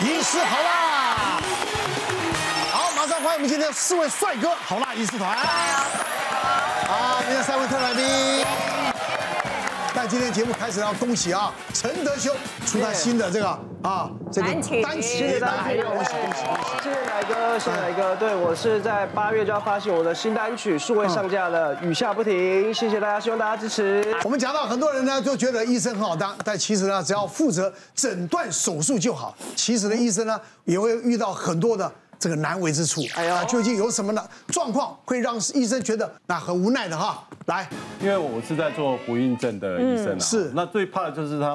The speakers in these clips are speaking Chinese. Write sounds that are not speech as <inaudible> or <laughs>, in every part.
医师好啦。好，马上欢迎我们今天四位帅哥好啦医师团。好，今天三位特来宾。在今天节目开始要恭喜啊，陈德修出他新的这个啊这个单曲，谢谢大家，恭喜恭喜恭喜！谢谢奶哥，谢谢奶哥。对，我是在八月就要发行我的新单曲，数位上架了，雨下不停。谢谢大家，希望大家支持。我们讲到很多人呢，就觉得医生很好当，但其实呢，只要负责诊断手术就好。其实呢，医生呢也会遇到很多的。这个难为之处，哎呀，究竟有什么呢？状况会让医生觉得那很无奈的哈。来，因为我是在做不孕症的医生啊，是。那最怕的就是他，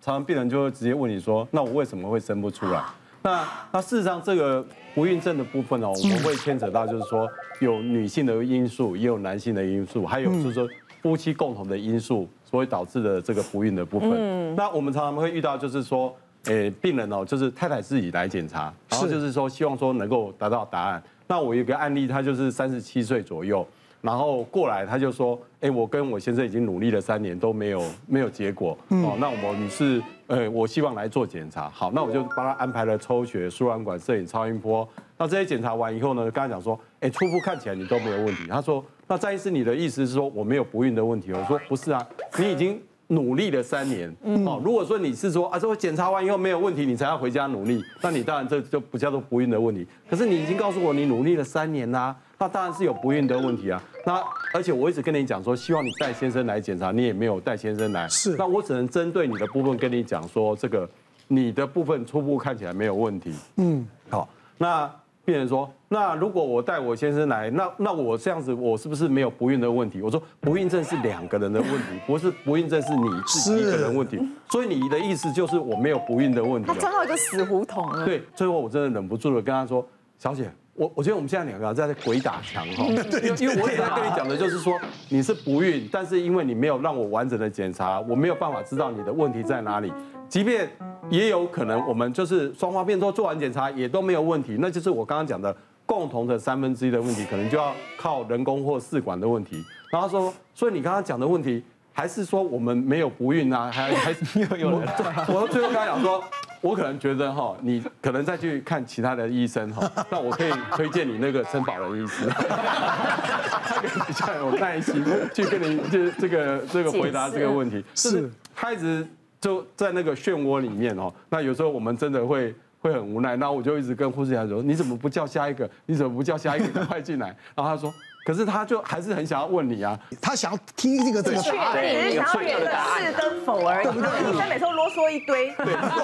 常常病人就会直接问你说，那我为什么会生不出来？那那事实上这个不孕症的部分哦，我们会牵扯到就是说有女性的因素，也有男性的因素，还有就是说夫妻共同的因素，所以导致的这个不孕的部分。那我们常常会遇到就是说。诶，病人哦，就是太太自己来检查，然后就是说希望说能够得到答案。那我有一个案例，他就是三十七岁左右，然后过来他就说，诶，我跟我先生已经努力了三年都没有没有结果，哦，那我们是，呃，我希望来做检查。好，那我就帮他安排了抽血、输卵管、摄影、超音波。那这些检查完以后呢，刚才讲说，诶，初步看起来你都没有问题。他说，那詹医师，你的意思是说我没有不孕的问题？我说不是啊，你已经。努力了三年，哦，如果说你是说啊，这我检查完以后没有问题，你才要回家努力，那你当然这就不叫做不孕的问题。可是你已经告诉我你努力了三年啦，那当然是有不孕的问题啊。那而且我一直跟你讲说，希望你带先生来检查，你也没有带先生来，是。那我只能针对你的部分跟你讲说，这个你的部分初步看起来没有问题，嗯，好，那。病人说：“那如果我带我先生来，那那我这样子，我是不是没有不孕的问题？”我说：“不孕症是两个人的问题，不是不孕症是你自己一个人问题。所以你的意思就是我没有不孕的问题。”他撞到一个死胡同了。对，最后我真的忍不住了，跟他说：“小姐，我我觉得我们现在两个人在鬼打墙哈，因为因为我也在跟你讲的就是说你是不孕，但是因为你没有让我完整的检查，我没有办法知道你的问题在哪里。”即便也有可能，我们就是双方面都做完检查，也都没有问题，那就是我刚刚讲的共同的三分之一的问题，可能就要靠人工或试管的问题。然后说，所以你刚刚讲的问题，还是说我们没有不孕啊？还还是 <laughs> 有有人？我最后刚刚讲说，我可能觉得哈，你可能再去看其他的医生哈，<laughs> 那我可以推荐你那个陈宝的医师，<laughs> 他可以比较有耐心去跟你这这个这个回答这个问题。是，他一直。就在那个漩涡里面哦，那有时候我们真的会会很无奈，那我就一直跟护士长说：“你怎么不叫下一个？你怎么不叫下一个快进来？” <laughs> 然后他说：“可是他就还是很想要问你啊，他想要听这个这个答案，你是想要演的是跟否而已，对不对？医生每次都啰嗦一堆，对，然后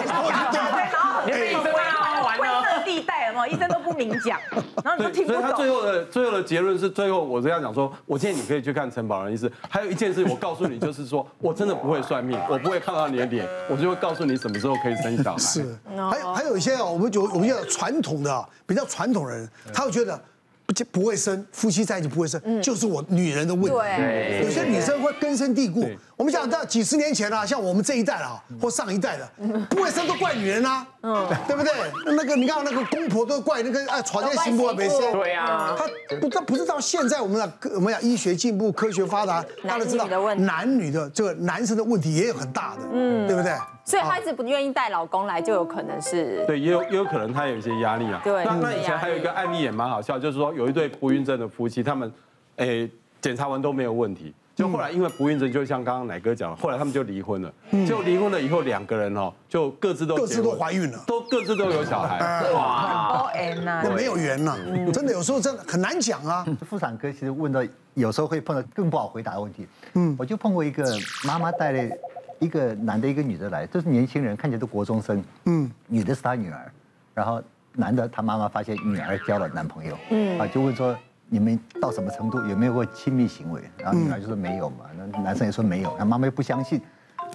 你会灰色地带。”医生都不明讲，然后你就听不懂。所以他最后的最后的结论是，最后我这样讲说，我建议你可以去看陈宝仁医师。还有一件事，我告诉你，就是说我真的不会算命，我不会看到你的脸，我就会告诉你什么时候可以生小孩。是，还有还有一些哦，我们就我们叫传统的比较传统的人，他会觉得。不不会生，夫妻在一起不会生，就是我女人的问题。有些女生会根深蒂固。我们想到几十年前啊，像我们这一代啊，或上一代的，不会生都怪女人啊，嗯，对不对？那个你看那个公婆都怪那个哎，床前媳妇没生。对呀，他不，他不是到现在我们的我们讲医学进步，科学发达，大家知道男女的这个男生的问题也有很大的，嗯，对不对？所以她一直不愿意带老公来，就有可能是。对，也有也有可能他有一些压力啊。对，那那以前还有一个案例也蛮好笑，就是说有一对不孕症的夫妻，他们诶检查完都没有问题，就后来因为不孕症，就像刚刚奶哥讲，后来他们就离婚了。就离婚了以后，两个人哦就各自都各自都怀孕了，都各自都有小孩。哇，那没有缘呐，真的有时候真的很难讲啊。妇产科其实问到有时候会碰到更不好回答的问题。嗯，我就碰过一个妈妈带了。一个男的，一个女的来，都是年轻人，看起来都国中生。嗯，女的是她女儿，然后男的他妈妈发现女儿交了男朋友，嗯，啊，就问说你们到什么程度，有没有过亲密行为？然后女孩就说没有嘛，那男生也说没有，那妈妈又不相信。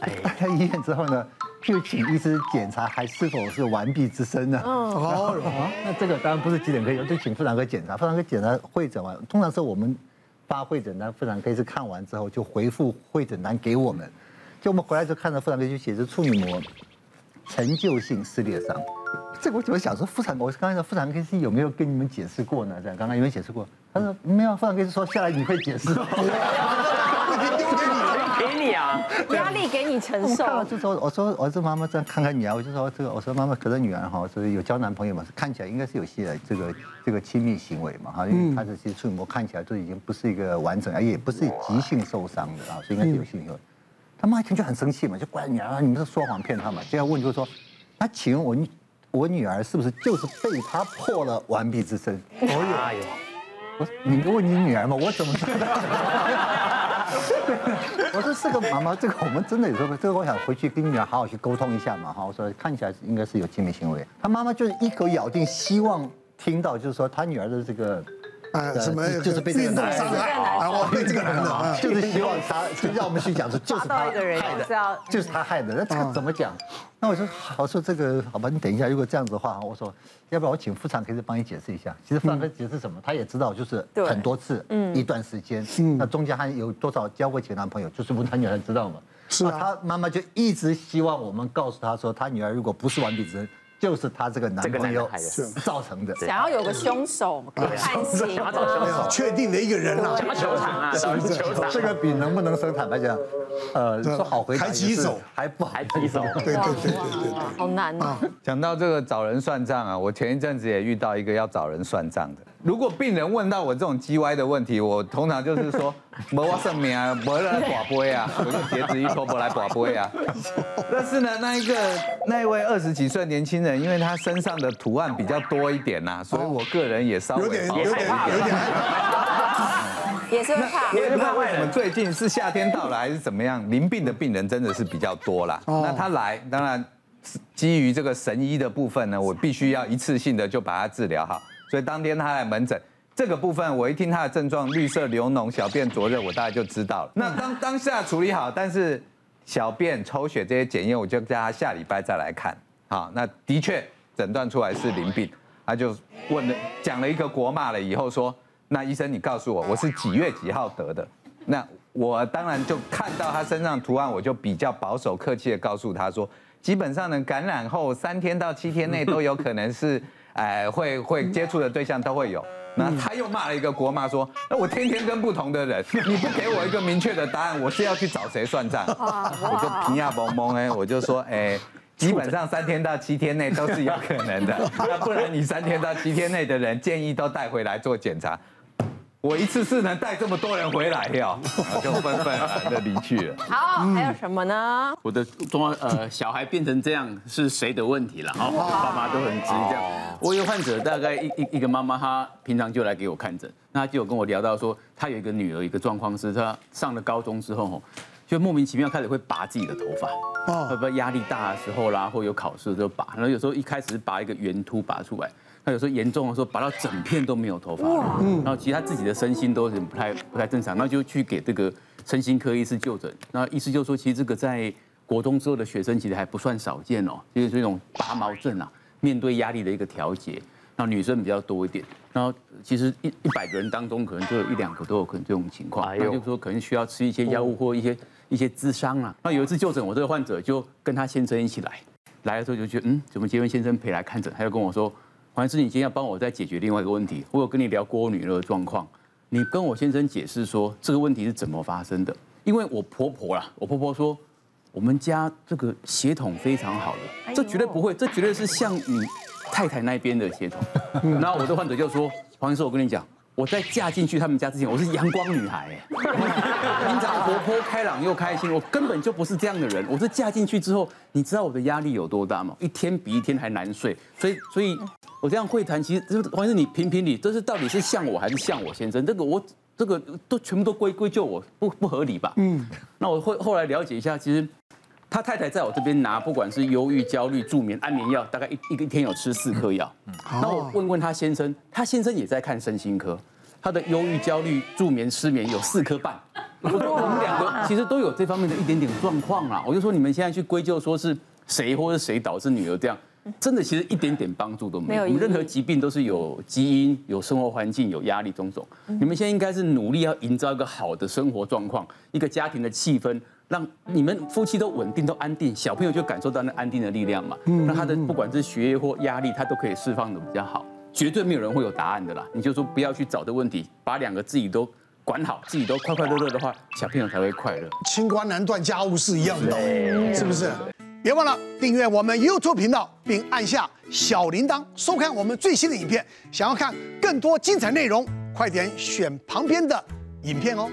哎，<laughs> 到医院之后呢，就请医师检查还是否是完璧之身呢？哦，那这个当然不是急诊科，就请妇产科检查。妇产科检查会诊完，通常是我们发会诊单，妇产科是看完之后就回复会诊单给我们。就我们回来就看到妇产科就写着处女膜陈旧性撕裂伤，这个我怎么想说妇产科？我刚才说妇产科是有没有跟你们解释过呢？这样刚刚有没有解释过？他说没有，妇产科是说下来你会解释。给你，给你讲，压力给你承受。我就说，我说儿子妈妈这样看看女儿，我就说这个，我说妈妈，可是女儿哈，就是有交男朋友嘛，看起来应该是有些这个这个亲密行为嘛哈，因为她的其实处女膜看起来就已经不是一个完整，而也不是急性受伤的啊，所以应该是有性行为。他妈一听就很生气嘛，就怪女儿，你们是说谎骗她嘛，就要问就是说，那请问我我女儿是不是就是被他破了完璧之身？哎呦！我你问你女儿嘛？我怎么知道？<laughs> 我说是个妈妈，这个我们真的有时候，这个我想回去跟你女儿好好去沟通一下嘛哈。我说看起来应该是有亲密行为，他妈妈就是一口咬定，希望听到就是说他女儿的这个。啊，什么就是被运动伤害啊！我被这个男的，<laughs> 就是希望他，就让我们去讲说，就是他 <laughs> 害的，就是他害的。那这个怎么讲？那我说，我说这个好吧，你等一下，如果这样子的话，我说，要不然我请妇产科医生帮你解释一下。其实妇产科解释什么，他也知道，就是很多次，嗯一段时间，那中间还有多少交过几个男朋友，就是问他女儿知道吗？是啊，他妈妈就一直希望我们告诉他说，他女儿如果不是完璧之身。就是他这个男朋友造成的，想要有个凶手判刑，确定的一个人啦，球场啊，球场，这个比能不能生坦白讲，呃，说好回答还棘手，还不还棘手，对对对对对，好难啊。讲到这个找人算账啊，我前一阵子也遇到一个要找人算账的。如果病人问到我这种叽歪的问题，我通常就是说，<laughs> 没我生命啊，没人来拔杯啊，我就截肢一脱，不来拔杯啊。<laughs> 但是呢，那一个那一位二十几岁年轻人，因为他身上的图案比较多一点呐，所以我个人也稍微有点有点有点 <laughs> 也是怕。也是怕为什么最近是夏天到了还是怎么样？淋病的病人真的是比较多啦。那他来，当然基于这个神医的部分呢，我必须要一次性的就把他治疗好。所以当天他来门诊，这个部分我一听他的症状，绿色流脓、小便灼热，我大概就知道了。那当当下处理好，但是小便、抽血这些检验，我就叫他下礼拜再来看。好，那的确诊断出来是淋病，他就问了，讲了一个国骂了以后说，那医生你告诉我，我是几月几号得的？那我当然就看到他身上图案，我就比较保守客气的告诉他说，基本上呢，感染后三天到七天内都有可能是。哎，会会接触的对象都会有。那他又骂了一个国骂说：“那我天天跟不同的人，<laughs> 你不给我一个明确的答案，我是要去找谁算账？”我就皮亚蒙蒙哎，我就说：“哎，基本上三天到七天内都是有可能的。那不然你三天到七天内的人，建议都带回来做检查。”我一次是能带这么多人回来呀，就纷纷然的离去了。好，还有什么呢？我的中呃小孩变成这样是谁的问题了？哈，爸妈都很急这样。我有患者大概一一一个妈妈，她平常就来给我看诊，那她就有跟我聊到说，她有一个女儿，一个状况是她上了高中之后，就莫名其妙开始会拔自己的头发，会不会压力大的时候啦，或有考试就拔，然后有时候一开始是拔一个圆秃拔出来。那有时候严重的时候，拔到整片都没有头发，嗯。然后其实他自己的身心都是不太不太正常，那就去给这个身心科医师就诊，然后医师就说，其实这个在国中之后的学生其实还不算少见哦，就是这种拔毛症啊，面对压力的一个调节，那女生比较多一点，然后其实一一百个人当中可能就有一两个都有可能这种情况，那就是说可能需要吃一些药物或一些一些咨商啊。那有一次就诊，我这个患者就跟他先生一起来，来的时候就觉得嗯，怎么结婚先生陪来看诊，他就跟我说。黄医师，你今天要帮我再解决另外一个问题。我有跟你聊过我女儿的状况，你跟我先生解释说这个问题是怎么发生的。因为我婆婆啦，我婆婆说我们家这个血统非常好的，这绝对不会，这绝对是像你太太那边的血统。<laughs> 然后我的患者就说，黄医师，我跟你讲。我在嫁进去他们家之前，我是阳光女孩，平常活泼开朗又开心，我根本就不是这样的人。我是嫁进去之后，你知道我的压力有多大吗？一天比一天还难睡。所以，所以我这样会谈，其实就是黄医师，你评评理，这是到底是像我还是像我先生？这个我这个都全部都归归咎我，不不合理吧？嗯。那我后后来了解一下，其实他太太在我这边拿，不管是忧郁、焦虑、助眠、安眠药，大概一一个天有吃四颗药。然后我问问他先生，他先生也在看身心科。他的忧郁、焦虑、助眠、失眠有四颗半，我说我们两个其实都有这方面的一点点状况啦。我就说你们现在去归咎说是谁或者谁导致女儿这样，真的其实一点点帮助都没有。我们任何疾病都是有基因、有生活环境、有压力种种。你们现在应该是努力要营造一个好的生活状况，一个家庭的气氛，让你们夫妻都稳定、都安定，小朋友就感受到那安定的力量嘛。那他的不管是学业或压力，他都可以释放的比较好。绝对没有人会有答案的啦，你就说不要去找的问题，把两个自己都管好，自己都快快乐乐的话，小朋友才会快乐。清官难断家务事一样的道理，是不是？别忘了订阅我们 YouTube 频道，并按下小铃铛，收看我们最新的影片。想要看更多精彩内容，快点选旁边的影片哦。